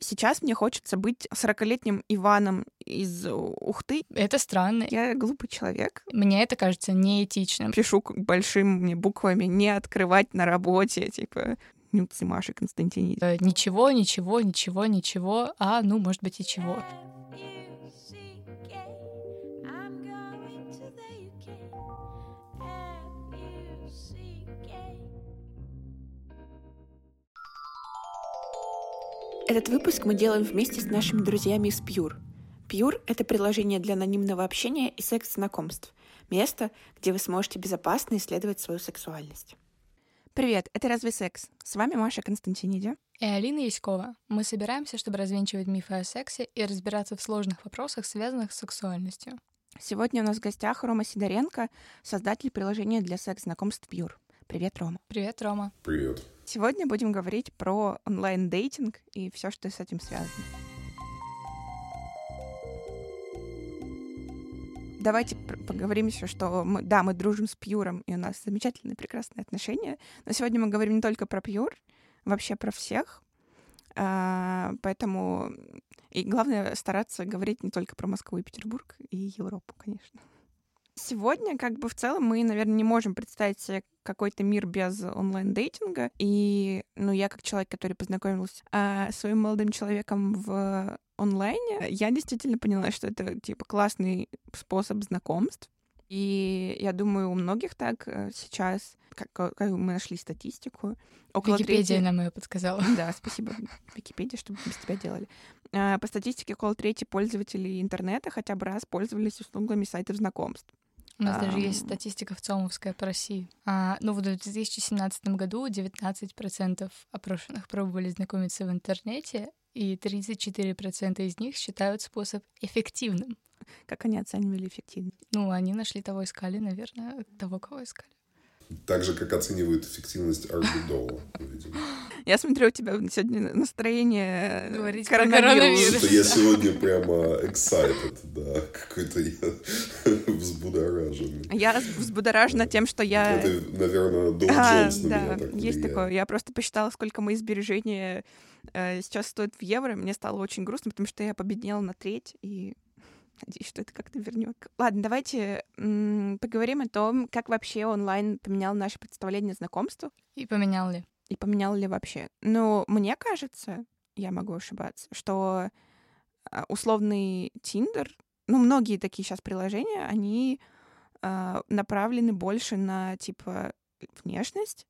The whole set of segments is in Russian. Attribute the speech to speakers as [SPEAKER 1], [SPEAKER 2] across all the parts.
[SPEAKER 1] Сейчас мне хочется быть 40-летним Иваном из Ухты.
[SPEAKER 2] Это странно.
[SPEAKER 1] Я глупый человек.
[SPEAKER 2] Мне это кажется неэтичным.
[SPEAKER 1] Пишу большими буквами «не открывать на работе», типа Нюцы Маши Константиниди.
[SPEAKER 2] Э, ничего, ничего, ничего, ничего, а ну, может быть, и чего. Этот выпуск мы делаем вместе с нашими друзьями из Pure. Pure — это приложение для анонимного общения и секс-знакомств. Место, где вы сможете безопасно исследовать свою сексуальность.
[SPEAKER 1] Привет, это «Разве секс?» С вами Маша Константиниди.
[SPEAKER 2] И Алина Яськова. Мы собираемся, чтобы развенчивать мифы о сексе и разбираться в сложных вопросах, связанных с сексуальностью.
[SPEAKER 1] Сегодня у нас в гостях Рома Сидоренко, создатель приложения для секс-знакомств Pure. Привет, Рома.
[SPEAKER 2] Привет, Рома.
[SPEAKER 3] Привет.
[SPEAKER 1] Сегодня будем говорить про онлайн-дейтинг и все, что с этим связано. Давайте поговорим еще, что мы, да, мы дружим с Пьюром, и у нас замечательные, прекрасные отношения. Но сегодня мы говорим не только про Пьюр, вообще про всех. А, поэтому и главное стараться говорить не только про Москву и Петербург и Европу, конечно. Сегодня, как бы в целом, мы, наверное, не можем представить себе какой-то мир без онлайн-дейтинга. И, ну, я как человек, который познакомился а, с своим молодым человеком в онлайне, я действительно поняла, что это, типа, классный способ знакомств. И я думаю, у многих так э, сейчас, как, как мы нашли статистику,
[SPEAKER 2] около Википедия трети... нам ее подсказала.
[SPEAKER 1] Да, спасибо Википедия, что без тебя делали. А, по статистике, около трети пользователей интернета хотя бы раз пользовались услугами сайтов знакомств.
[SPEAKER 2] У нас а... даже есть статистика в ЦОМовская по России. А, ну, в 2017 году 19% опрошенных пробовали знакомиться в интернете, и 34% из них считают способ эффективным.
[SPEAKER 1] Как они оценивали эффективность?
[SPEAKER 2] Ну, они нашли того, искали, наверное, того, кого искали.
[SPEAKER 3] Так же, как оценивают эффективность Арбидола, видимо.
[SPEAKER 1] Я смотрю, у тебя сегодня настроение
[SPEAKER 2] Говорить
[SPEAKER 1] коронавирус.
[SPEAKER 3] Что я сегодня прямо excited, да, какой-то я взбудоражен.
[SPEAKER 1] Я взбудоражена тем, что я...
[SPEAKER 3] Это, наверное, Доу а, Джонс на
[SPEAKER 1] да,
[SPEAKER 3] меня так
[SPEAKER 1] есть такое. Я просто посчитала, сколько мои сбережения э, сейчас стоят в евро. Мне стало очень грустно, потому что я победнела на треть, и Надеюсь, что это как-то вернет. Ладно, давайте м- поговорим о том, как вообще онлайн поменял наше представление о знакомствах.
[SPEAKER 2] И поменял ли?
[SPEAKER 1] И поменял ли вообще. Ну, мне кажется, я могу ошибаться, что а, условный Тиндер, ну, многие такие сейчас приложения, они э, направлены больше на, типа, внешность.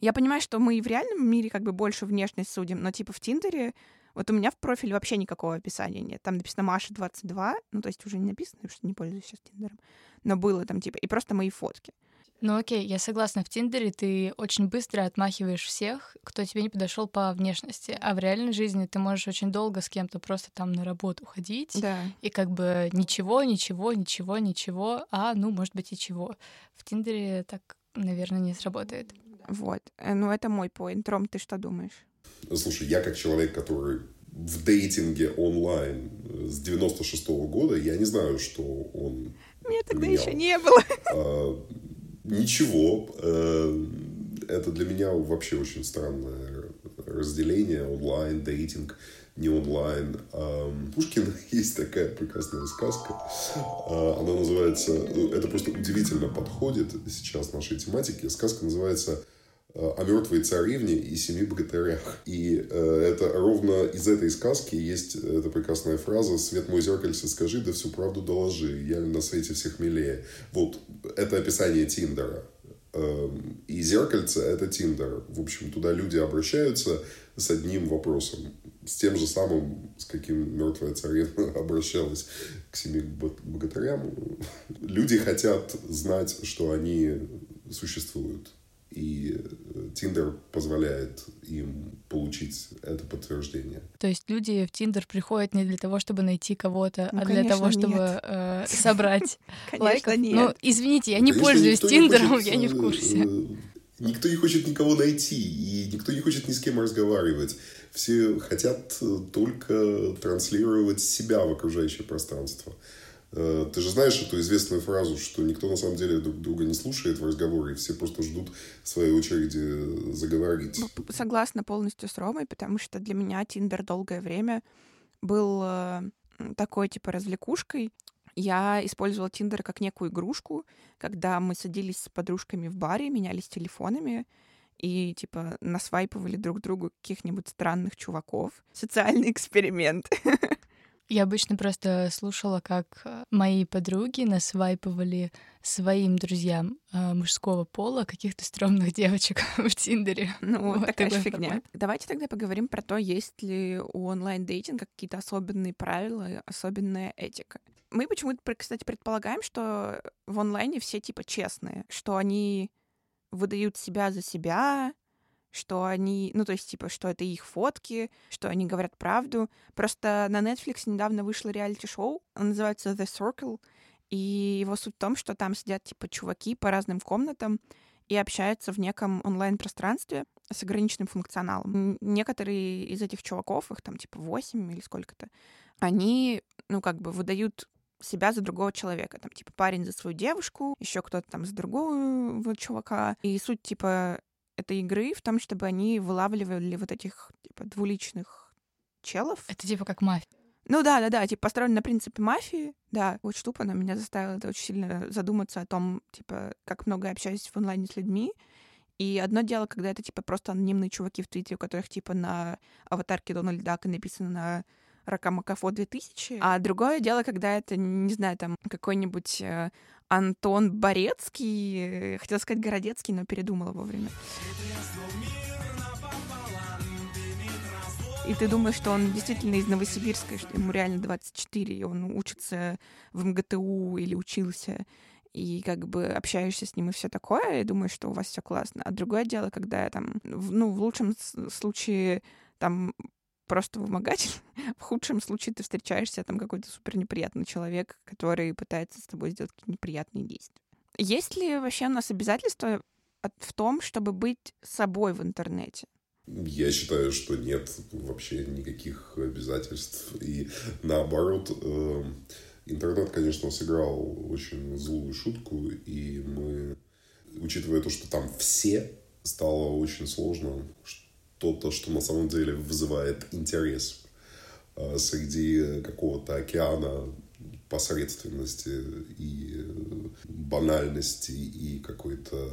[SPEAKER 1] Я понимаю, что мы и в реальном мире как бы больше внешность судим, но, типа, в Тиндере вот у меня в профиле вообще никакого описания нет. Там написано Маша 22, ну, то есть уже не написано, потому что не пользуюсь сейчас Тиндером. Но было там, типа, и просто мои фотки.
[SPEAKER 2] Ну окей, я согласна, в Тиндере ты очень быстро отмахиваешь всех, кто тебе не подошел по внешности, а в реальной жизни ты можешь очень долго с кем-то просто там на работу ходить,
[SPEAKER 1] да.
[SPEAKER 2] и как бы ничего, ничего, ничего, ничего, а ну, может быть, и чего. В Тиндере так, наверное, не сработает.
[SPEAKER 1] Вот, э, ну это мой поинт. Ром, ты что думаешь?
[SPEAKER 3] Слушай, я как человек, который в дейтинге онлайн с 96 -го года, я не знаю, что он
[SPEAKER 1] Меня тогда менял. еще не было.
[SPEAKER 3] А, ничего. Э, это для меня вообще очень странное разделение онлайн, дейтинг, не онлайн. Пушкин есть такая прекрасная сказка. А, она называется... Это просто удивительно подходит сейчас нашей тематике. Сказка называется Э, о мертвой царевне и семи богатырях. И э, это ровно из этой сказки есть эта прекрасная фраза «Свет мой зеркальце, скажи, да всю правду доложи, я на свете всех милее». Вот, это описание Тиндера. Э, и зеркальце — это Тиндер. В общем, туда люди обращаются с одним вопросом. С тем же самым, с каким мертвая царевна обращалась к семи богатырям. Люди хотят знать, что они существуют и Тиндер э, позволяет им получить это подтверждение.
[SPEAKER 2] То есть люди в Тиндер приходят не для того, чтобы найти кого-то, ну, а для того, чтобы э, собрать лайков. Нет. Ну, извините, я не конечно, пользуюсь Тиндером, я не в курсе. Э,
[SPEAKER 3] никто не хочет никого найти, и никто не хочет ни с кем разговаривать. Все хотят только транслировать себя в окружающее пространство. Э, ты же знаешь эту известную фразу, что никто на самом деле друг друга не слушает в разговоре, все просто ждут своей очереди заговорить.
[SPEAKER 1] Согласна полностью с Ромой, потому что для меня Тиндер долгое время был э, такой типа развлекушкой. Я использовала Тиндер как некую игрушку, когда мы садились с подружками в баре, менялись телефонами, и, типа, насвайпывали друг другу каких-нибудь странных чуваков. Социальный эксперимент.
[SPEAKER 2] Я обычно просто слушала, как э, мои подруги насвайпывали своим друзьям э, мужского пола каких-то стрёмных девочек в Тиндере.
[SPEAKER 1] Ну, вот такая фигня. Формат. Давайте тогда поговорим про то, есть ли у онлайн-дейтинга какие-то особенные правила, особенная этика. Мы почему-то, кстати, предполагаем, что в онлайне все типа честные, что они выдают себя за себя, что они, ну, то есть, типа, что это их фотки, что они говорят правду. Просто на Netflix недавно вышло реалити-шоу, он называется The Circle, и его суть в том, что там сидят, типа, чуваки по разным комнатам и общаются в неком онлайн-пространстве с ограниченным функционалом. Некоторые из этих чуваков, их там, типа, 8 или сколько-то, они, ну, как бы выдают себя за другого человека. Там, типа, парень за свою девушку, еще кто-то там за другого чувака. И суть, типа, этой игры в том, чтобы они вылавливали вот этих, типа, двуличных челов.
[SPEAKER 2] Это типа как мафия.
[SPEAKER 1] Ну да, да, да, типа построен на принципе мафии, да. Очень тупо, но меня заставило это очень сильно задуматься о том, типа, как много я общаюсь в онлайне с людьми. И одно дело, когда это, типа, просто анонимные чуваки в Твиттере, у которых, типа, на аватарке Дональда Дака написано на Ракамакафо 2000. А другое дело, когда это, не знаю, там какой-нибудь э, Антон Борецкий, хотел сказать Городецкий, но передумала вовремя. И ты думаешь, что он действительно из Новосибирска, что ему реально 24, и он учится в МГТУ или учился, и как бы общаешься с ним и все такое, и думаешь, что у вас все классно. А другое дело, когда там, ну, в лучшем случае там просто вымогатель. В худшем случае ты встречаешься, там какой-то супер неприятный человек, который пытается с тобой сделать какие-то неприятные действия. Есть ли вообще у нас обязательства в том, чтобы быть собой в интернете?
[SPEAKER 3] Я считаю, что нет вообще никаких обязательств. И наоборот, э, интернет, конечно, сыграл очень злую шутку, и мы, учитывая то, что там все, стало очень сложно что-то, что на самом деле вызывает интерес э, среди какого-то океана посредственности и банальности и какой-то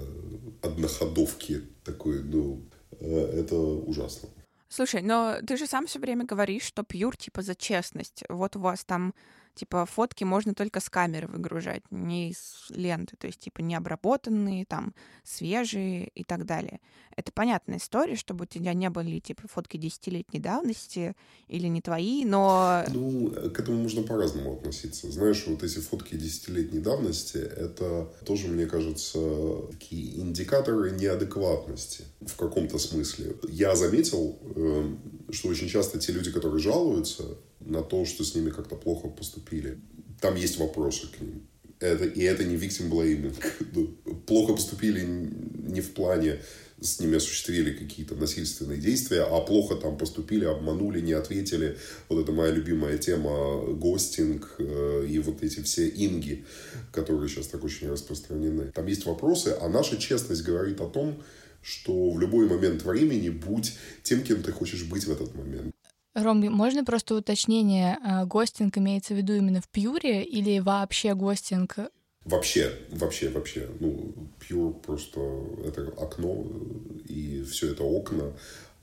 [SPEAKER 3] одноходовки такой, ну, э, это ужасно.
[SPEAKER 1] Слушай, но ты же сам все время говоришь, что пьюр типа за честность. Вот у вас там типа фотки можно только с камеры выгружать, не из ленты, то есть типа не обработанные, там свежие и так далее. Это понятная история, чтобы у тебя не были типа фотки десятилетней давности или не твои, но...
[SPEAKER 3] Ну, к этому можно по-разному относиться. Знаешь, вот эти фотки десятилетней давности, это тоже, мне кажется, такие индикаторы неадекватности в каком-то смысле. Я заметил, эм, что очень часто те люди, которые жалуются, на то, что с ними как-то плохо поступили. Там есть вопросы к ним. Это, и это не victim blaming. Ну, плохо поступили не в плане с ними осуществили какие-то насильственные действия, а плохо там поступили, обманули, не ответили. Вот это моя любимая тема гостинг э, и вот эти все инги, которые сейчас так очень распространены. Там есть вопросы, а наша честность говорит о том, что в любой момент времени будь тем, кем ты хочешь быть в этот момент.
[SPEAKER 2] Ром, можно просто уточнение, а, гостинг имеется в виду именно в Пьюре или вообще гостинг?
[SPEAKER 3] Вообще, вообще, вообще. Ну, Пьюр просто это окно, и все это окна,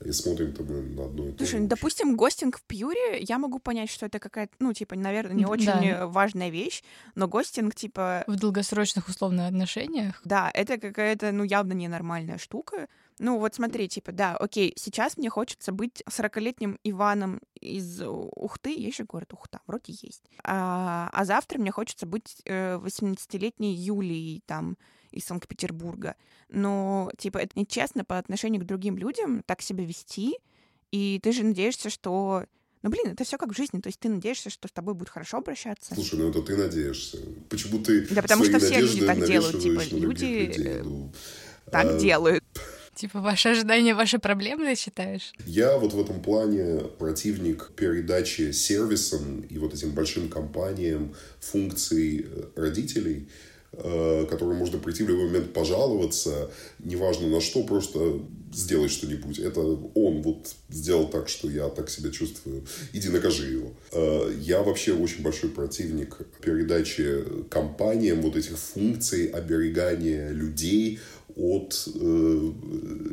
[SPEAKER 3] и смотрим-то мы на одно и то
[SPEAKER 1] Слушай, ну, допустим, гостинг в Пьюре, я могу понять, что это какая-то, ну, типа, наверное, не очень да. важная вещь, но гостинг, типа...
[SPEAKER 2] В долгосрочных, условно, отношениях?
[SPEAKER 1] Да, это какая-то, ну, явно ненормальная штука. Ну, вот смотри, типа, да, окей, сейчас мне хочется быть 40-летним Иваном из Ухты, есть же город Ухта, вроде есть. А, а завтра мне хочется быть 18-летней э, Юлией, там, из Санкт-Петербурга. Но, типа, это нечестно по отношению к другим людям так себя вести, и ты же надеешься, что ну, блин, это все как в жизни. То есть ты надеешься, что с тобой будут хорошо обращаться.
[SPEAKER 3] Слушай, ну это ты надеешься. Почему ты
[SPEAKER 1] Да потому что все люди так делают. Типа, люди э, ну, так а... делают.
[SPEAKER 2] Типа ваши ожидания, ваши проблемы, ты считаешь?
[SPEAKER 3] Я вот в этом плане противник передачи сервисам и вот этим большим компаниям функций э, родителей, э, которым можно прийти в любой момент пожаловаться, неважно на что, просто сделай что-нибудь. Это он вот сделал так, что я так себя чувствую. Иди накажи его. Э, я вообще очень большой противник передачи компаниям вот этих функций оберегания людей от э,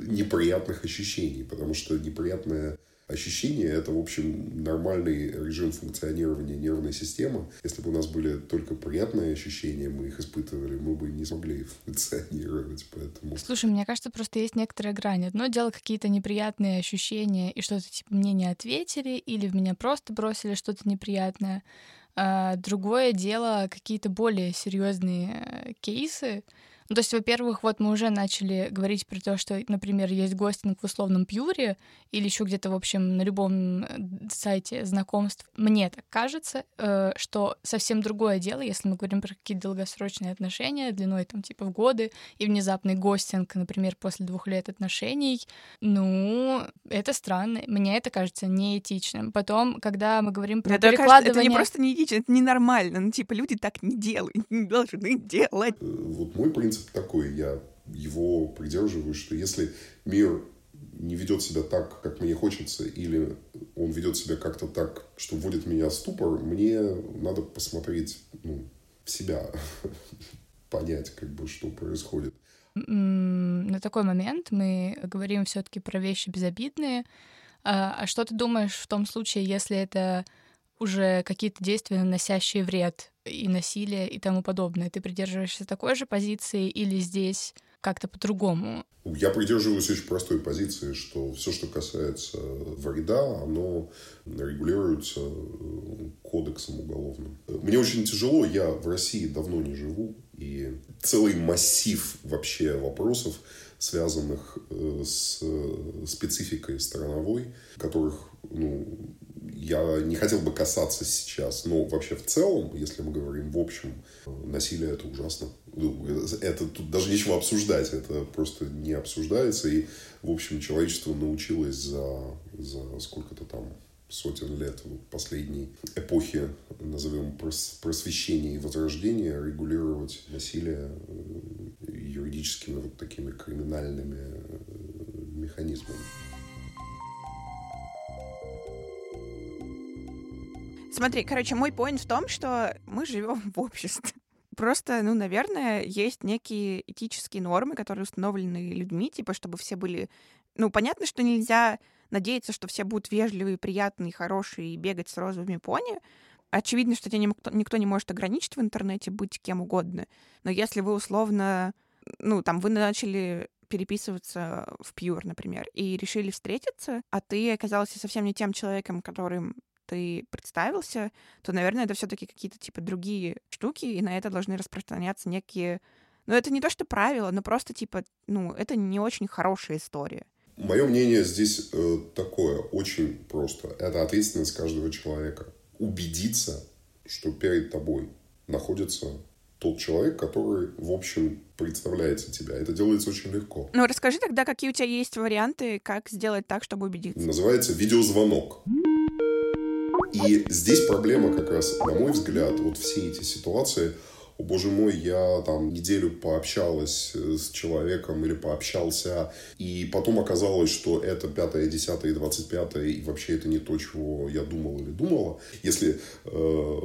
[SPEAKER 3] неприятных ощущений, потому что неприятное ощущение — это, в общем, нормальный режим функционирования нервной системы. Если бы у нас были только приятные ощущения, мы их испытывали, мы бы не смогли функционировать, поэтому...
[SPEAKER 2] Слушай, мне кажется, просто есть некоторая грань. Одно дело какие-то неприятные ощущения, и что-то типа мне не ответили, или в меня просто бросили что-то неприятное. А другое дело какие-то более серьезные э, кейсы, ну, то есть, во-первых, вот мы уже начали говорить про то, что, например, есть гостинг в условном пьюре или еще где-то, в общем, на любом э, сайте знакомств. Мне так кажется, э, что совсем другое дело, если мы говорим про какие-то долгосрочные отношения длиной там типа в годы и внезапный гостинг, например, после двух лет отношений. Ну, это странно. Мне это кажется неэтичным. Потом, когда мы говорим про
[SPEAKER 1] это
[SPEAKER 2] перекладывание...
[SPEAKER 1] Кажется, это не просто неэтично, это ненормально. Ну, типа, люди так не делают, не должны делать. Э,
[SPEAKER 3] вот мой принцип принцип такой, я его придерживаюсь, что если мир не ведет себя так, как мне хочется, или он ведет себя как-то так, что вводит меня в ступор, мне надо посмотреть ну, в себя, понять, как бы, что происходит.
[SPEAKER 2] На такой момент мы говорим все-таки про вещи безобидные. А, а что ты думаешь в том случае, если это уже какие-то действия, наносящие вред и насилие и тому подобное. Ты придерживаешься такой же позиции или здесь как-то по-другому?
[SPEAKER 3] Я придерживаюсь очень простой позиции, что все, что касается вреда, оно регулируется э, кодексом уголовным. Мне очень тяжело, я в России давно не живу, и целый массив вообще вопросов, связанных э, с спецификой страновой, которых ну, я не хотел бы касаться сейчас, но вообще в целом, если мы говорим в общем, насилие это ужасно. Ну, это тут даже нечего обсуждать, это просто не обсуждается. И, в общем, человечество научилось за, за сколько-то там сотен лет последней эпохи, назовем просвещения и возрождения, регулировать насилие э, юридическими вот такими криминальными э, механизмами.
[SPEAKER 1] Смотри, короче, мой поинт в том, что мы живем в обществе. Просто, ну, наверное, есть некие этические нормы, которые установлены людьми, типа, чтобы все были... Ну, понятно, что нельзя надеяться, что все будут вежливые, приятные, хорошие и бегать с розовыми пони. Очевидно, что тебя никто, не может ограничить в интернете быть кем угодно. Но если вы условно... Ну, там, вы начали переписываться в Пьюр, например, и решили встретиться, а ты оказался совсем не тем человеком, которым ты представился, то, наверное, это все-таки какие-то типа другие штуки, и на это должны распространяться некие. Ну, это не то, что правила, но просто типа, ну, это не очень хорошая история.
[SPEAKER 3] Мое мнение здесь э, такое, очень просто. Это ответственность каждого человека. Убедиться, что перед тобой находится тот человек, который, в общем, представляется тебя. Это делается очень легко.
[SPEAKER 1] Ну, расскажи тогда, какие у тебя есть варианты, как сделать так, чтобы убедиться.
[SPEAKER 3] Называется видеозвонок. И здесь проблема как раз, на мой взгляд, вот все эти ситуации, о боже мой, я там неделю пообщалась э, с человеком или пообщался, и потом оказалось, что это пятое, десятое двадцать пятое, и вообще это не то, чего я думал или думала. Если э,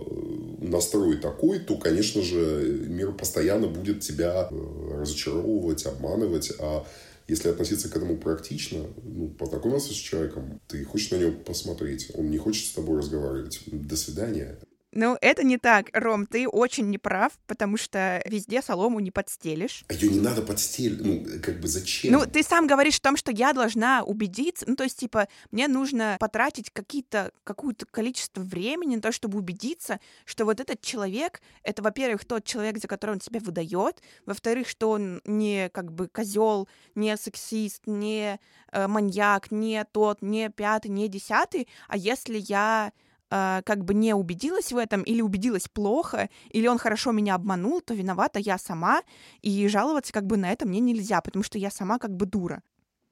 [SPEAKER 3] настрой такой, то, конечно же, мир постоянно будет тебя э, разочаровывать, обманывать, а если относиться к этому практично, ну, познакомился с человеком, ты хочешь на него посмотреть, он не хочет с тобой разговаривать. До свидания.
[SPEAKER 1] Ну, это не так, Ром, ты очень неправ, потому что везде солому не подстелишь.
[SPEAKER 3] А ее не надо подстелить, ну, как бы зачем?
[SPEAKER 1] Ну, ты сам говоришь о том, что я должна убедиться, ну, то есть, типа, мне нужно потратить какие-то, какое-то количество времени на то, чтобы убедиться, что вот этот человек, это, во-первых, тот человек, за которого он себя выдает, во-вторых, что он не, как бы, козел, не сексист, не э, маньяк, не тот, не пятый, не десятый, а если я э, как бы не убедилась в этом, или убедилась плохо, или он хорошо меня обманул, то виновата я сама, и жаловаться как бы на это мне нельзя, потому что я сама как бы дура.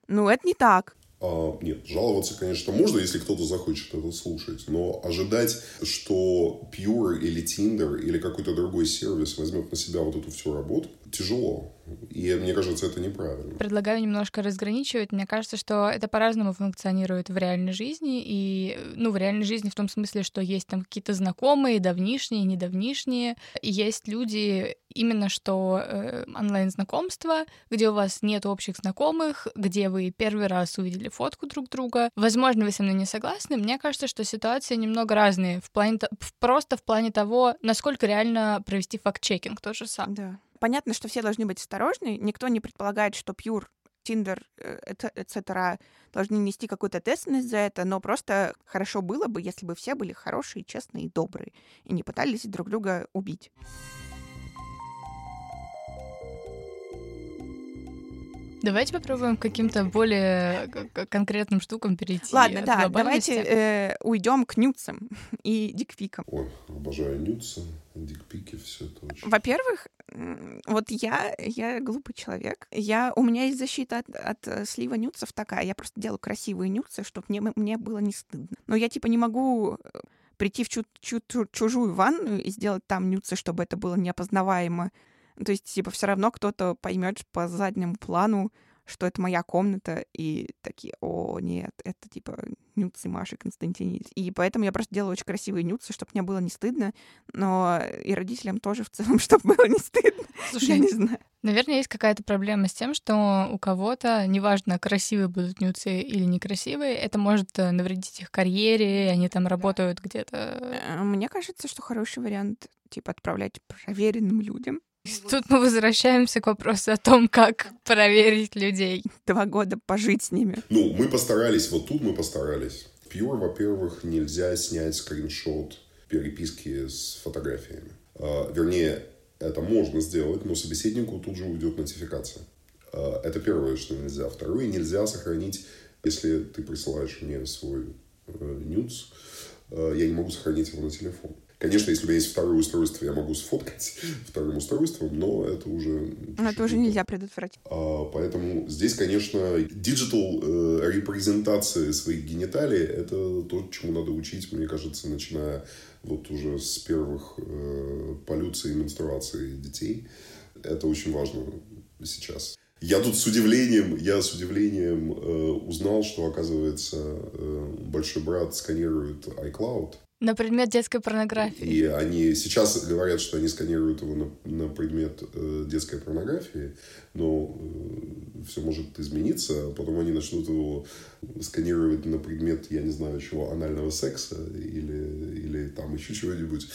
[SPEAKER 1] Ну, это не так.
[SPEAKER 3] А, нет, жаловаться, конечно, можно, если кто-то захочет это слушать, но ожидать, что Pure или Tinder или какой-то другой сервис возьмет на себя вот эту всю работу, тяжело. И мне кажется, это неправильно.
[SPEAKER 2] Предлагаю немножко разграничивать. Мне кажется, что это по-разному функционирует в реальной жизни. И, ну, в реальной жизни в том смысле, что есть там какие-то знакомые, давнишние, недавнишние. И есть люди именно что э, онлайн-знакомства, где у вас нет общих знакомых, где вы первый раз увидели фотку друг друга. Возможно, вы со мной не согласны. Мне кажется, что ситуации немного разные. В плане, просто в плане того, насколько реально провести факт-чекинг, тот же сам.
[SPEAKER 1] Да. Понятно, что все должны быть осторожны. Никто не предполагает, что Pure Tinder, etc., должны нести какую-то ответственность за это, но просто хорошо было бы, если бы все были хорошие, честные и добрые, и не пытались друг друга убить.
[SPEAKER 2] Давайте попробуем к каким-то более конкретным штукам перейти.
[SPEAKER 1] Ладно, да, давайте э, уйдем к нюцам и дикпикам.
[SPEAKER 3] Ой, обожаю нюцы, дикпики, все это очень.
[SPEAKER 1] Во-первых, вот я, я глупый человек. Я, у меня есть защита от, от э, слива нюцев такая. Я просто делаю красивые нюцы, чтобы мне, мне было не стыдно. Но я, типа, не могу э, прийти в чу чу чужую ванную и сделать там нюцы, чтобы это было неопознаваемо то есть, типа, все равно кто-то поймет по заднему плану, что это моя комната, и такие, о, нет, это типа нюцы Маши Константинидис. И поэтому я просто делаю очень красивые нюцы, чтобы мне было не стыдно, но и родителям тоже в целом, чтобы было не стыдно. Слушай, я не знаю.
[SPEAKER 2] Наверное, есть какая-то проблема с тем, что у кого-то, неважно, красивые будут нюцы или некрасивые, это может э, навредить их карьере, они там работают где-то.
[SPEAKER 1] Э, мне кажется, что хороший вариант, типа, отправлять проверенным людям,
[SPEAKER 2] Тут мы возвращаемся к вопросу о том, как проверить людей.
[SPEAKER 1] Два года пожить с ними.
[SPEAKER 3] Ну, мы постарались, вот тут мы постарались. Pure, во-первых, нельзя снять скриншот переписки с фотографиями. А, вернее, это можно сделать, но собеседнику тут же уйдет нотификация. А, это первое, что нельзя. Второе, нельзя сохранить, если ты присылаешь мне свой э, нюц, э, я не могу сохранить его на телефон. Конечно, если у меня есть второе устройство, я могу сфоткать вторым устройством, но это уже...
[SPEAKER 1] Но это уже нельзя предотвратить.
[SPEAKER 3] А, поэтому здесь, конечно, digital э, репрезентация своих гениталий — это то, чему надо учить, мне кажется, начиная вот уже с первых э, полюций и менструации детей. Это очень важно сейчас. Я тут с удивлением, я с удивлением э, узнал, что, оказывается, э, большой брат сканирует iCloud.
[SPEAKER 2] На предмет детской порнографии.
[SPEAKER 3] И они сейчас говорят, что они сканируют его на, на предмет э, детской порнографии, но э, все может измениться. Потом они начнут его сканировать на предмет, я не знаю чего, анального секса или, или там еще чего-нибудь,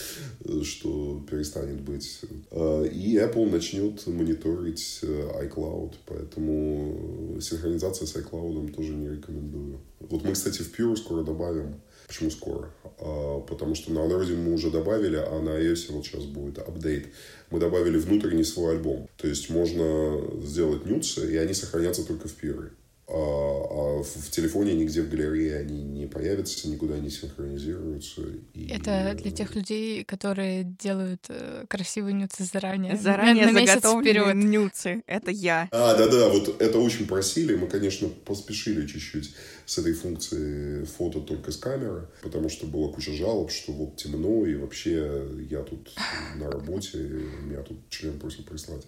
[SPEAKER 3] э, что перестанет быть. Э, и Apple начнет мониторить э, iCloud, поэтому синхронизация с iCloud тоже не рекомендую. Вот мы, кстати, в Pure скоро добавим Почему скоро? А, потому что на Android мы уже добавили, а на iOS вот сейчас будет апдейт. Мы добавили внутренний свой альбом. То есть можно сделать нюцы, и они сохранятся только в первой. А, а в телефоне нигде в галерее они не появятся, никуда не синхронизируются.
[SPEAKER 2] И... Это для тех людей, которые делают э, красивые нюцы заранее.
[SPEAKER 1] Заранее на, на заготовленные нюцы. Это я.
[SPEAKER 3] А, да-да, вот это очень просили. Мы, конечно, поспешили чуть-чуть с этой функцией фото только с камеры, потому что была куча жалоб, что вот темно, и вообще я тут на работе, меня тут член просит прислать,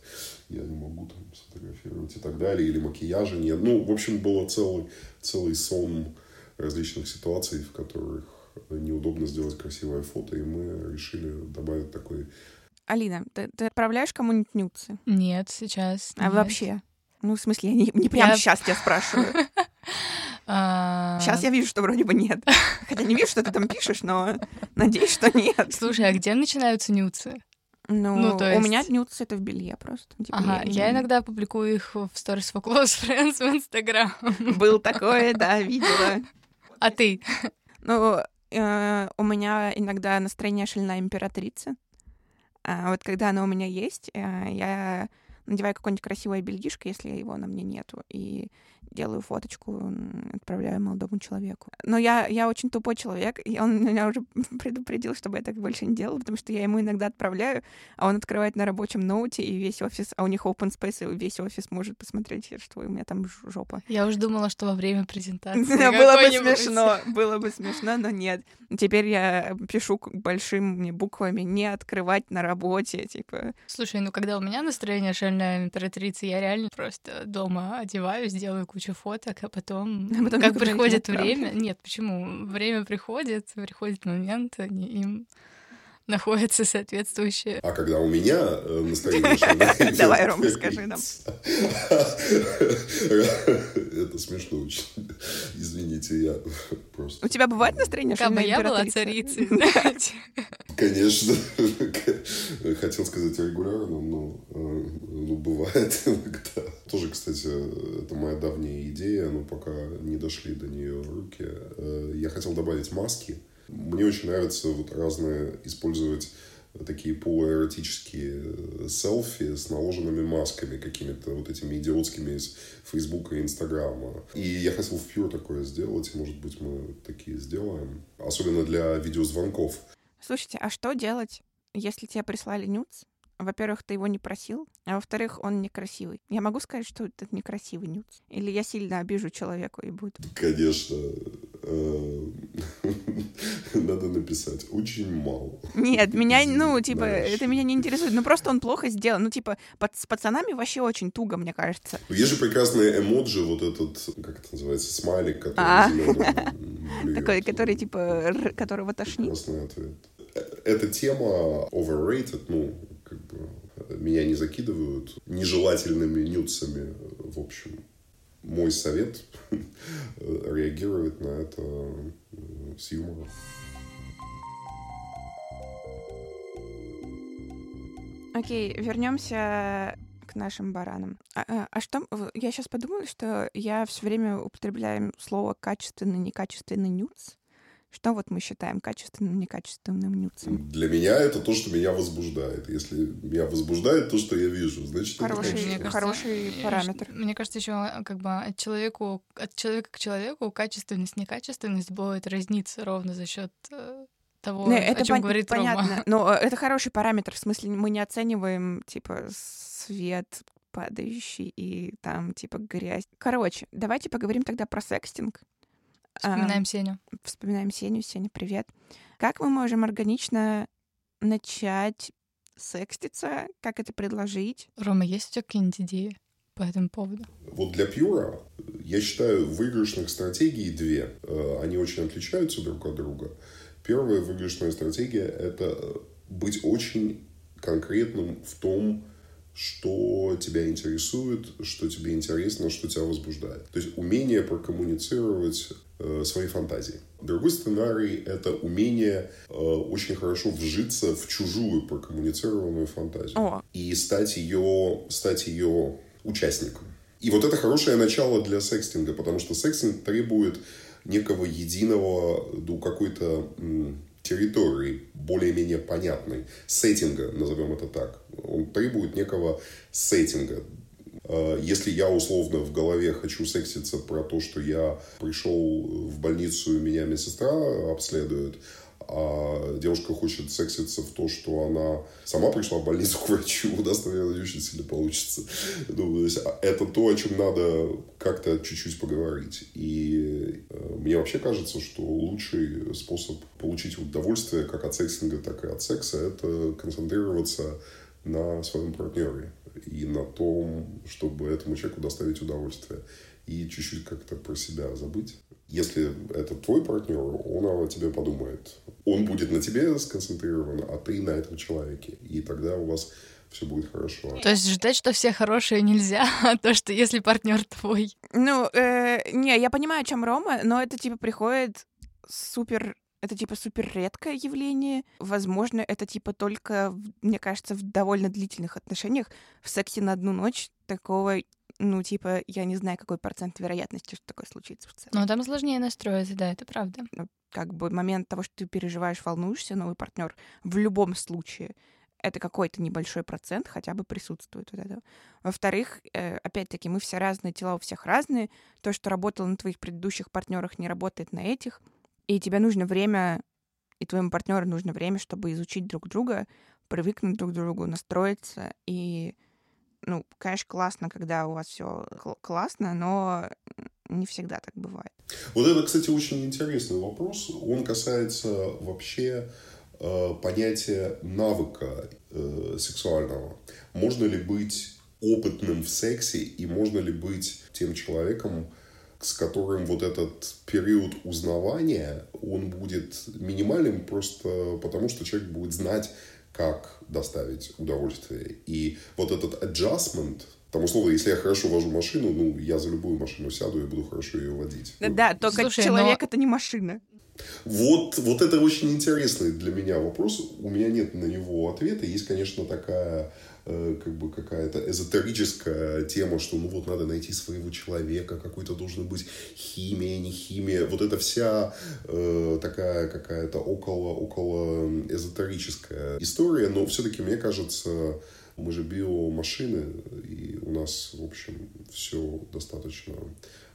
[SPEAKER 3] я не могу там сфотографировать и так далее, или макияжа нет. Ну, в общем, было целый, целый сон различных ситуаций, в которых неудобно сделать красивое фото, и мы решили добавить такой...
[SPEAKER 1] Алина, ты, ты отправляешь кому-нибудь нюцы?
[SPEAKER 2] Нет, сейчас.
[SPEAKER 1] А нет. вообще? Ну, в смысле, я не, не прямо я... сейчас тебя спрашиваю. Сейчас я вижу, что вроде бы нет. Хотя не вижу, что ты там пишешь, но надеюсь, что нет.
[SPEAKER 2] Слушай, а где начинаются нюцы?
[SPEAKER 1] Ну, ну то есть... у меня нюцы это в белье просто.
[SPEAKER 2] Типа, ага, я, я иногда публикую их в Stories for Close Friends в Instagram.
[SPEAKER 1] Был такое, да, видела.
[SPEAKER 2] А ты?
[SPEAKER 1] Ну, э, у меня иногда настроение шальная императрица. А вот когда она у меня есть, э, я надеваю какое-нибудь красивое бельишко, если его на мне нету, и делаю фоточку, отправляю молодому человеку. Но я, я очень тупой человек, и он меня уже предупредил, чтобы я так больше не делала, потому что я ему иногда отправляю, а он открывает на рабочем ноуте, и весь офис, а у них open space, и весь офис может посмотреть, что у меня там жопа.
[SPEAKER 2] Я уже думала, что во время презентации.
[SPEAKER 1] Было бы смешно, было бы смешно, но нет. Теперь я пишу большими буквами «не открывать на работе», типа.
[SPEAKER 2] Слушай, ну когда у меня настроение шальная императрица, я реально просто дома одеваюсь, делаю кучу фоток, а потом, а потом как приходит время... Нет, почему? Время приходит, приходит момент, они им находятся соответствующие.
[SPEAKER 3] А когда у меня э, настроение
[SPEAKER 1] Давай, Рома, скажи нам.
[SPEAKER 3] Это смешно очень. Извините, я просто...
[SPEAKER 1] У тебя бывает настроение
[SPEAKER 2] Как бы я была царицей,
[SPEAKER 3] Конечно. Хотел сказать регулярно, но э, ну, бывает иногда. Тоже, кстати, это моя давняя идея, но пока не дошли до нее руки. Э, я хотел добавить маски мне очень нравится вот разные использовать такие полуэротические э, селфи с наложенными масками какими-то вот этими идиотскими из Фейсбука и Инстаграма. И я хотел в Pure такое сделать, и, может быть, мы такие сделаем. Особенно для видеозвонков.
[SPEAKER 1] Слушайте, а что делать, если тебе прислали нюц, во-первых, ты его не просил, а во-вторых, он некрасивый. Я могу сказать, что это некрасивый нюц? Или я сильно обижу человеку и будет?
[SPEAKER 3] Конечно. Э, надо написать очень мало.
[SPEAKER 1] Нет, меня, ну, типа, это меня не интересует. Ну, просто он плохо сделан. Ну, типа, с пацанами вообще очень туго, мне кажется.
[SPEAKER 3] Ну, есть же прекрасные эмоджи, вот этот, как это называется, смайлик, который а.
[SPEAKER 1] Такой, который, типа, которого тошнит.
[SPEAKER 3] Прекрасный ответ. Э, эта тема overrated, ну, как бы меня не закидывают нежелательными нюцами, в общем. Мой совет реагировать на это с юмором.
[SPEAKER 1] Окей, вернемся к нашим баранам. А, а, а что? Я сейчас подумала, что я все время употребляю слово качественный, некачественный нюц. Что вот мы считаем качественным, некачественным нюцем?
[SPEAKER 3] Для меня это то, что меня возбуждает. Если меня возбуждает то, что я вижу, значит
[SPEAKER 1] хороший,
[SPEAKER 3] это
[SPEAKER 1] кажется, хороший параметр.
[SPEAKER 2] Мне кажется, еще как бы от человеку, от человека к человеку качественность, некачественность будет разниться ровно за счет э, того, Не, это о чем пон- говорит понятно, Рома.
[SPEAKER 1] Но э, это хороший параметр. В смысле, мы не оцениваем типа свет падающий и там типа грязь. Короче, давайте поговорим тогда про секстинг.
[SPEAKER 2] Вспоминаем а, Сеню.
[SPEAKER 1] Вспоминаем Сеню. Сеня, привет. Как мы можем органично начать секститься? Как это предложить?
[SPEAKER 2] Рома, есть у тебя какие-нибудь идеи по этому поводу?
[SPEAKER 3] Вот для Пьюра, я считаю, выигрышных стратегий две. Э, они очень отличаются друг от друга. Первая выигрышная стратегия — это быть очень конкретным в том, что тебя интересует, что тебе интересно, что тебя возбуждает. То есть умение прокоммуницировать э, свои фантазии. Другой сценарий — это умение э, очень хорошо вжиться в чужую прокоммуницированную фантазию. О. И стать ее, стать ее участником. И вот это хорошее начало для секстинга, потому что секстинг требует некого единого, ну, какой-то территории, более-менее понятной, сеттинга, назовем это так. Он требует некого сеттинга. А, если я условно в голове хочу секситься про то, что я пришел в больницу, меня медсестра обследует, а девушка хочет секситься в то, что она сама пришла в больницу к врачу, у нас, наверное, не очень сильно получится. Ну, то есть, а, это то, о чем надо как-то чуть-чуть поговорить. И э, мне вообще кажется, что лучший способ получить удовольствие как от сексинга, так и от секса, это концентрироваться на своем партнере и на том, чтобы этому человеку доставить удовольствие. И чуть-чуть как-то про себя забыть. Если это твой партнер, он о тебе подумает. Он будет на тебе сконцентрирован, а ты на этом человеке. И тогда у вас все будет хорошо.
[SPEAKER 2] То есть ждать, что все хорошие нельзя, а то, что если партнер твой.
[SPEAKER 1] Ну, э, не, я понимаю, о чем Рома, но это типа приходит супер это типа супер редкое явление. Возможно, это типа только, мне кажется, в довольно длительных отношениях. В сексе на одну ночь такого ну, типа, я не знаю, какой процент вероятности, что такое случится в целом.
[SPEAKER 2] Но там сложнее настроиться, да, это правда.
[SPEAKER 1] Ну, как бы момент того, что ты переживаешь, волнуешься, новый партнер в любом случае это какой-то небольшой процент хотя бы присутствует вот этого. Во-вторых, э, опять-таки, мы все разные, тела у всех разные. То, что работало на твоих предыдущих партнерах, не работает на этих. И тебе нужно время, и твоему партнеру нужно время, чтобы изучить друг друга, привыкнуть друг к другу, настроиться. И, ну, конечно, классно, когда у вас все классно, но не всегда так бывает.
[SPEAKER 3] Вот это, кстати, очень интересный вопрос. Он касается вообще э, понятия навыка э, сексуального. Можно ли быть опытным в сексе и можно ли быть тем человеком, с которым вот этот период узнавания, он будет минимальным просто потому, что человек будет знать, как доставить удовольствие. И вот этот adjustment, там, условно, если я хорошо вожу машину, ну, я за любую машину сяду и буду хорошо ее водить.
[SPEAKER 1] Да, да только Слушай, человек но... это не машина.
[SPEAKER 3] Вот, вот это очень интересный для меня вопрос. У меня нет на него ответа. Есть, конечно, такая как бы какая-то эзотерическая тема, что ну вот надо найти своего человека, какой-то должен быть химия, не химия. Вот это вся э, такая какая-то около, около эзотерическая история. Но все-таки, мне кажется, мы же биомашины, и у нас, в общем, все достаточно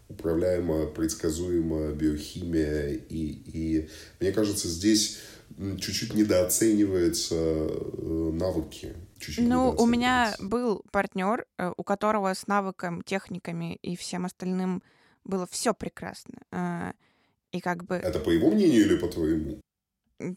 [SPEAKER 3] управляемая, предсказуемая биохимия. И, и мне кажется, здесь чуть-чуть недооцениваются э, навыки. Чуть-чуть
[SPEAKER 1] ну, у меня был партнер, э, у которого с навыком, техниками и всем остальным было все прекрасно. Э, и как бы...
[SPEAKER 3] Это по его мнению или по твоему?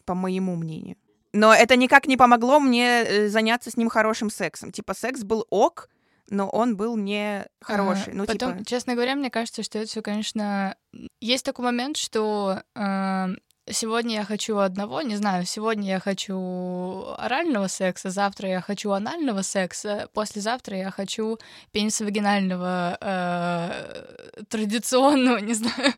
[SPEAKER 1] По моему мнению. Но это никак не помогло мне заняться с ним хорошим сексом. Типа, секс был ок, но он был не хороший. А, ну,
[SPEAKER 2] потом,
[SPEAKER 1] типа...
[SPEAKER 2] честно говоря, мне кажется, что это все, конечно, есть такой момент, что э, сегодня я хочу одного, не знаю, сегодня я хочу орального секса, завтра я хочу анального секса, послезавтра я хочу пенисовагинального э, традиционного, не знаю,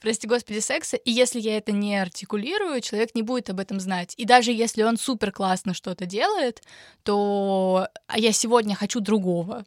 [SPEAKER 2] прости господи, секса. И если я это не артикулирую, человек не будет об этом знать. И даже если он супер классно что-то делает, то а я сегодня хочу другого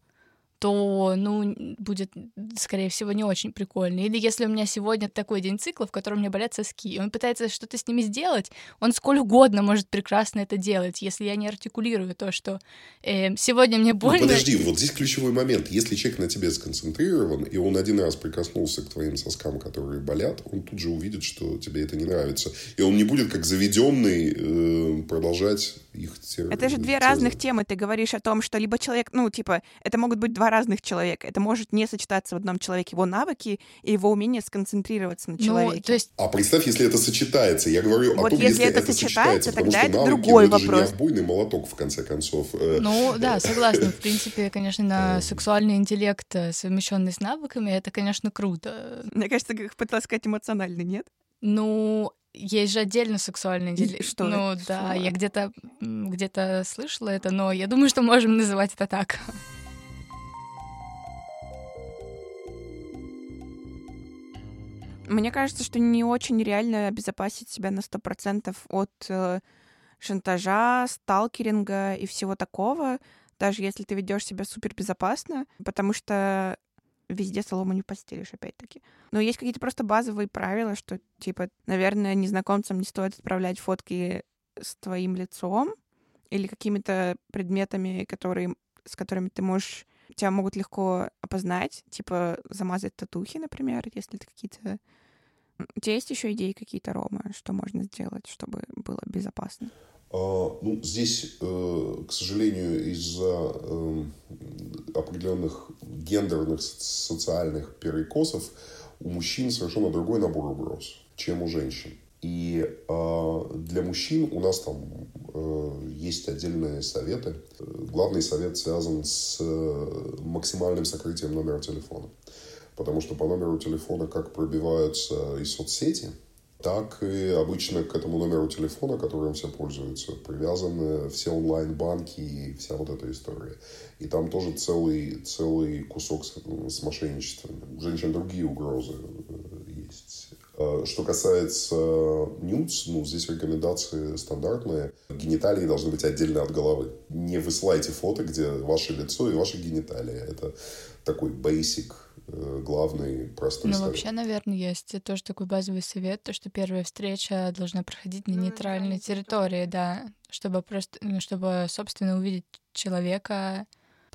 [SPEAKER 2] то, ну, будет, скорее всего, не очень прикольно. Или если у меня сегодня такой день цикла, в котором меня болят соски, и он пытается что-то с ними сделать, он сколь угодно может прекрасно это делать, если я не артикулирую то, что э, сегодня мне ну, больно.
[SPEAKER 3] Ну, подожди, вот здесь ключевой момент. Если человек на тебе сконцентрирован, и он один раз прикоснулся к твоим соскам, которые болят, он тут же увидит, что тебе это не нравится. И он не будет как заведенный э, продолжать их
[SPEAKER 1] тер... Это же две тер... разных темы. Ты говоришь о том, что либо человек, ну, типа, это могут быть два разных человека. Это может не сочетаться в одном человеке его навыки и его умение сконцентрироваться на человеке. Ну,
[SPEAKER 2] то есть...
[SPEAKER 3] А представь, если это сочетается. Я говорю
[SPEAKER 1] вот
[SPEAKER 3] о том,
[SPEAKER 1] если, если это, это сочетается, потому тогда что это навыки, другой ну, это вопрос.
[SPEAKER 3] Же не молоток, в конце концов. Э.
[SPEAKER 2] Ну, да, согласна. В принципе, конечно, на сексуальный интеллект, э, совмещенный с навыками, это, конечно, круто.
[SPEAKER 1] Мне кажется, как пыталась сказать эмоциональный, нет?
[SPEAKER 2] Ну, есть же отдельно сексуальный интеллект.
[SPEAKER 1] Что?
[SPEAKER 2] Ну да, я где-то где-то слышала это, но я думаю, что можем называть это так.
[SPEAKER 1] Мне кажется, что не очень реально обезопасить себя на сто процентов от э, шантажа, сталкеринга и всего такого, даже если ты ведешь себя супер безопасно, потому что везде солому не постелишь, опять-таки. Но есть какие-то просто базовые правила, что, типа, наверное, незнакомцам не стоит отправлять фотки с твоим лицом или какими-то предметами, которые, с которыми ты можешь тебя могут легко опознать, типа замазать татухи, например, если это какие-то... У тебя есть еще идеи какие-то, Рома, что можно сделать, чтобы было безопасно?
[SPEAKER 3] А, ну, здесь, э, к сожалению, из-за эм, определенных гендерных социальных перекосов у мужчин совершенно другой набор угроз, чем у женщин. И э, для мужчин у нас там э, есть отдельные советы. Главный совет связан с максимальным сокрытием номера телефона. Потому что по номеру телефона как пробиваются и соцсети – так и обычно к этому номеру телефона, которым все пользуются, привязаны все онлайн-банки и вся вот эта история. И там тоже целый, целый кусок с, с мошенничеством. У женщин другие угрозы э, есть. А что касается нюц, ну, здесь рекомендации стандартные. Гениталии должны быть отдельно от головы. Не высылайте фото, где ваше лицо и ваши гениталии. Это такой basic э, главный простой
[SPEAKER 2] Ну,
[SPEAKER 3] совет.
[SPEAKER 2] вообще, наверное, есть тоже такой базовый совет, то, что первая встреча должна проходить на нейтральной
[SPEAKER 1] нейтральной
[SPEAKER 2] территории, да, чтобы просто, ну, чтобы, собственно, увидеть человека,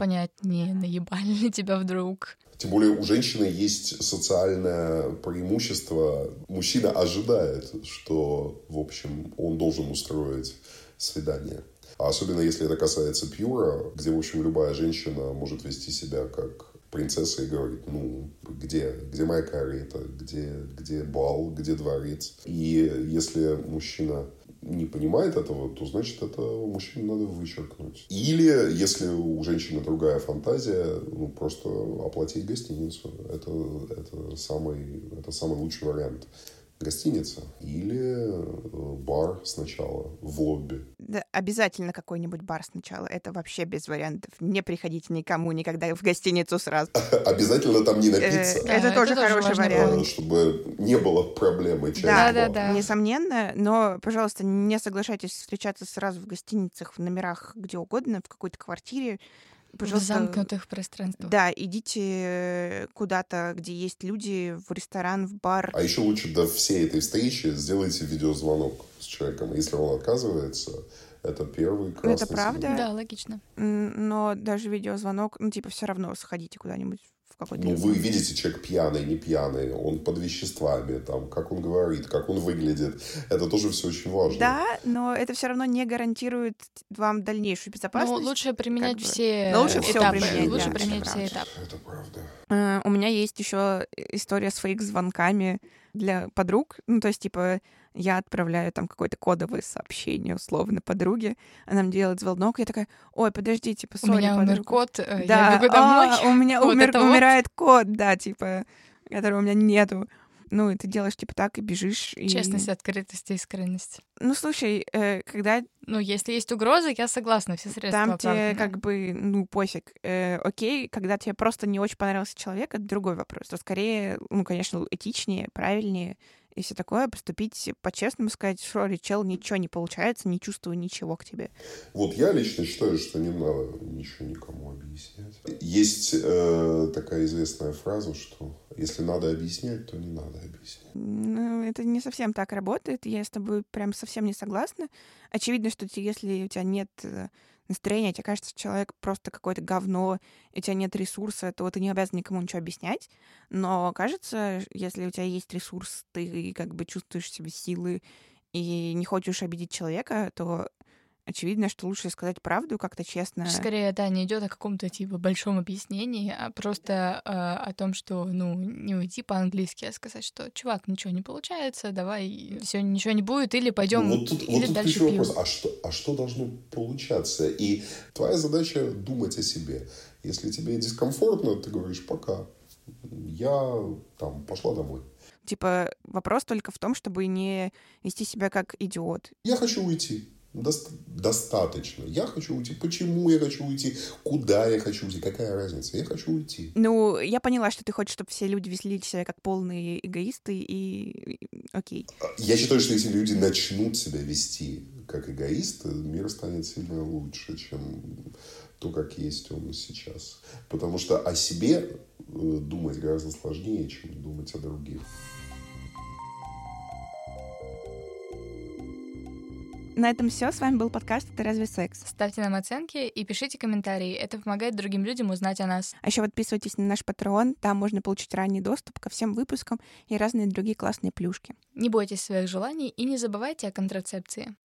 [SPEAKER 2] понять, не наебали ли тебя вдруг.
[SPEAKER 3] Тем более у женщины есть социальное преимущество. Мужчина ожидает, что, в общем, он должен устроить свидание. А особенно если это касается пьюра, где, в общем, любая женщина может вести себя как принцесса и говорит, ну, где, где моя карета, где, где бал, где дворец. И если мужчина не понимает этого, то значит это мужчину надо вычеркнуть. Или, если у женщины другая фантазия, ну, просто оплатить гостиницу. Это, это, самый, это самый лучший вариант. Гостиница или э, бар сначала в лобби.
[SPEAKER 1] Да, обязательно какой-нибудь бар сначала. Это вообще без вариантов. Не приходите никому никогда в гостиницу сразу.
[SPEAKER 3] Обязательно там не
[SPEAKER 1] Э,
[SPEAKER 3] напиться,
[SPEAKER 1] Это тоже хороший вариант.
[SPEAKER 3] чтобы не было проблемы.
[SPEAKER 1] Да,
[SPEAKER 2] да, да.
[SPEAKER 1] Несомненно, но, пожалуйста, не соглашайтесь встречаться сразу в гостиницах, в номерах, где угодно, в какой-то квартире.
[SPEAKER 2] В
[SPEAKER 1] Пожалуйста,
[SPEAKER 2] замкнутых пространствах.
[SPEAKER 1] да, идите э, куда-то, где есть люди, в ресторан, в бар.
[SPEAKER 3] А еще лучше до всей этой встречи сделайте видеозвонок с человеком. Если он отказывается, это первый красный
[SPEAKER 1] Ну, это правда.
[SPEAKER 3] сигнал.
[SPEAKER 2] Да, логично.
[SPEAKER 1] Но даже видеозвонок, ну, типа, все равно сходите куда-нибудь в какой-то...
[SPEAKER 3] Ну, вы видите, человек пьяный, не пьяный, он под веществами, там, как он говорит, как он выглядит. Это тоже все очень важно.
[SPEAKER 1] Да, но это все равно не гарантирует вам дальнейшую
[SPEAKER 2] Ну,
[SPEAKER 1] безопасность.
[SPEAKER 2] лучше применять
[SPEAKER 1] бы.
[SPEAKER 2] все
[SPEAKER 1] Но лучше
[SPEAKER 2] этапы.
[SPEAKER 1] применять,
[SPEAKER 2] лучше
[SPEAKER 1] да,
[SPEAKER 2] применять все этапы.
[SPEAKER 3] Это правда.
[SPEAKER 1] Э, У меня есть еще история с фейк-звонками для подруг. Ну, то есть, типа, я отправляю там какое-то кодовое сообщение, условно, подруге. Она мне делает звонок, я такая, ой, подожди, типа,
[SPEAKER 2] У
[SPEAKER 1] сори,
[SPEAKER 2] меня умер
[SPEAKER 1] подруга».
[SPEAKER 2] кот, э,
[SPEAKER 1] Да,
[SPEAKER 2] я бегу домой.
[SPEAKER 1] «А, у меня
[SPEAKER 2] Вот
[SPEAKER 1] умер-
[SPEAKER 2] это вот.
[SPEAKER 1] умирает кот, да, типа, которого у меня нету. Ну, и ты делаешь, типа, так, и бежишь. И...
[SPEAKER 2] Честность, открытость искренность.
[SPEAKER 1] Ну, слушай, э, когда
[SPEAKER 2] Ну, если есть угроза, я согласна, все средства
[SPEAKER 1] там тебе
[SPEAKER 2] оправданы.
[SPEAKER 1] как бы, ну, пофиг. Э, окей, когда тебе просто не очень понравился человек, это другой вопрос. То скорее, ну, конечно, этичнее, правильнее и все такое, поступить по-честному, сказать, что, чел, ничего не получается, не чувствую ничего к тебе.
[SPEAKER 3] Вот я лично считаю, что не надо ничего никому объяснять. Есть э, такая известная фраза, что если надо объяснять, то не надо объяснять.
[SPEAKER 1] Ну, это не совсем так работает, я с тобой прям совсем не согласна. Очевидно, что если у тебя нет э, настроения, тебе кажется, человек просто какое-то говно, и у тебя нет ресурса, то ты не обязан никому ничего объяснять. Но кажется, если у тебя есть ресурс, ты как бы чувствуешь себе силы и не хочешь обидеть человека, то очевидно, что лучше сказать правду как-то честно.
[SPEAKER 2] Скорее, да, не идет о каком-то типа большом объяснении, а просто э, о том, что, ну, не уйти по-английски, а сказать, что, чувак, ничего не получается, давай, все, ничего не будет, или пойдем,
[SPEAKER 3] Ну, вот тут,
[SPEAKER 2] или
[SPEAKER 3] вот тут
[SPEAKER 2] дальше пиво.
[SPEAKER 3] вопрос. А что, а что должно получаться? И твоя задача думать о себе. Если тебе дискомфортно, ты говоришь пока. Я там пошла домой.
[SPEAKER 1] Типа вопрос только в том, чтобы не вести себя как идиот.
[SPEAKER 3] Я хочу уйти. Дост- достаточно. Я хочу уйти. Почему я хочу уйти? Куда я хочу уйти? Какая разница? Я хочу уйти.
[SPEAKER 1] Ну, я поняла, что ты хочешь, чтобы все люди вели себя как полные эгоисты, и окей.
[SPEAKER 3] Я считаю, что если люди начнут себя вести как эгоисты, мир станет сильно лучше, чем то, как есть он сейчас. Потому что о себе э, думать гораздо сложнее, чем думать о других.
[SPEAKER 1] На этом все. С вами был подкаст «Это разве секс?».
[SPEAKER 2] Ставьте нам оценки и пишите комментарии. Это помогает другим людям узнать о нас.
[SPEAKER 1] А еще подписывайтесь на наш Patreon. Там можно получить ранний доступ ко всем выпускам и разные другие классные плюшки.
[SPEAKER 2] Не бойтесь своих желаний и не забывайте о контрацепции.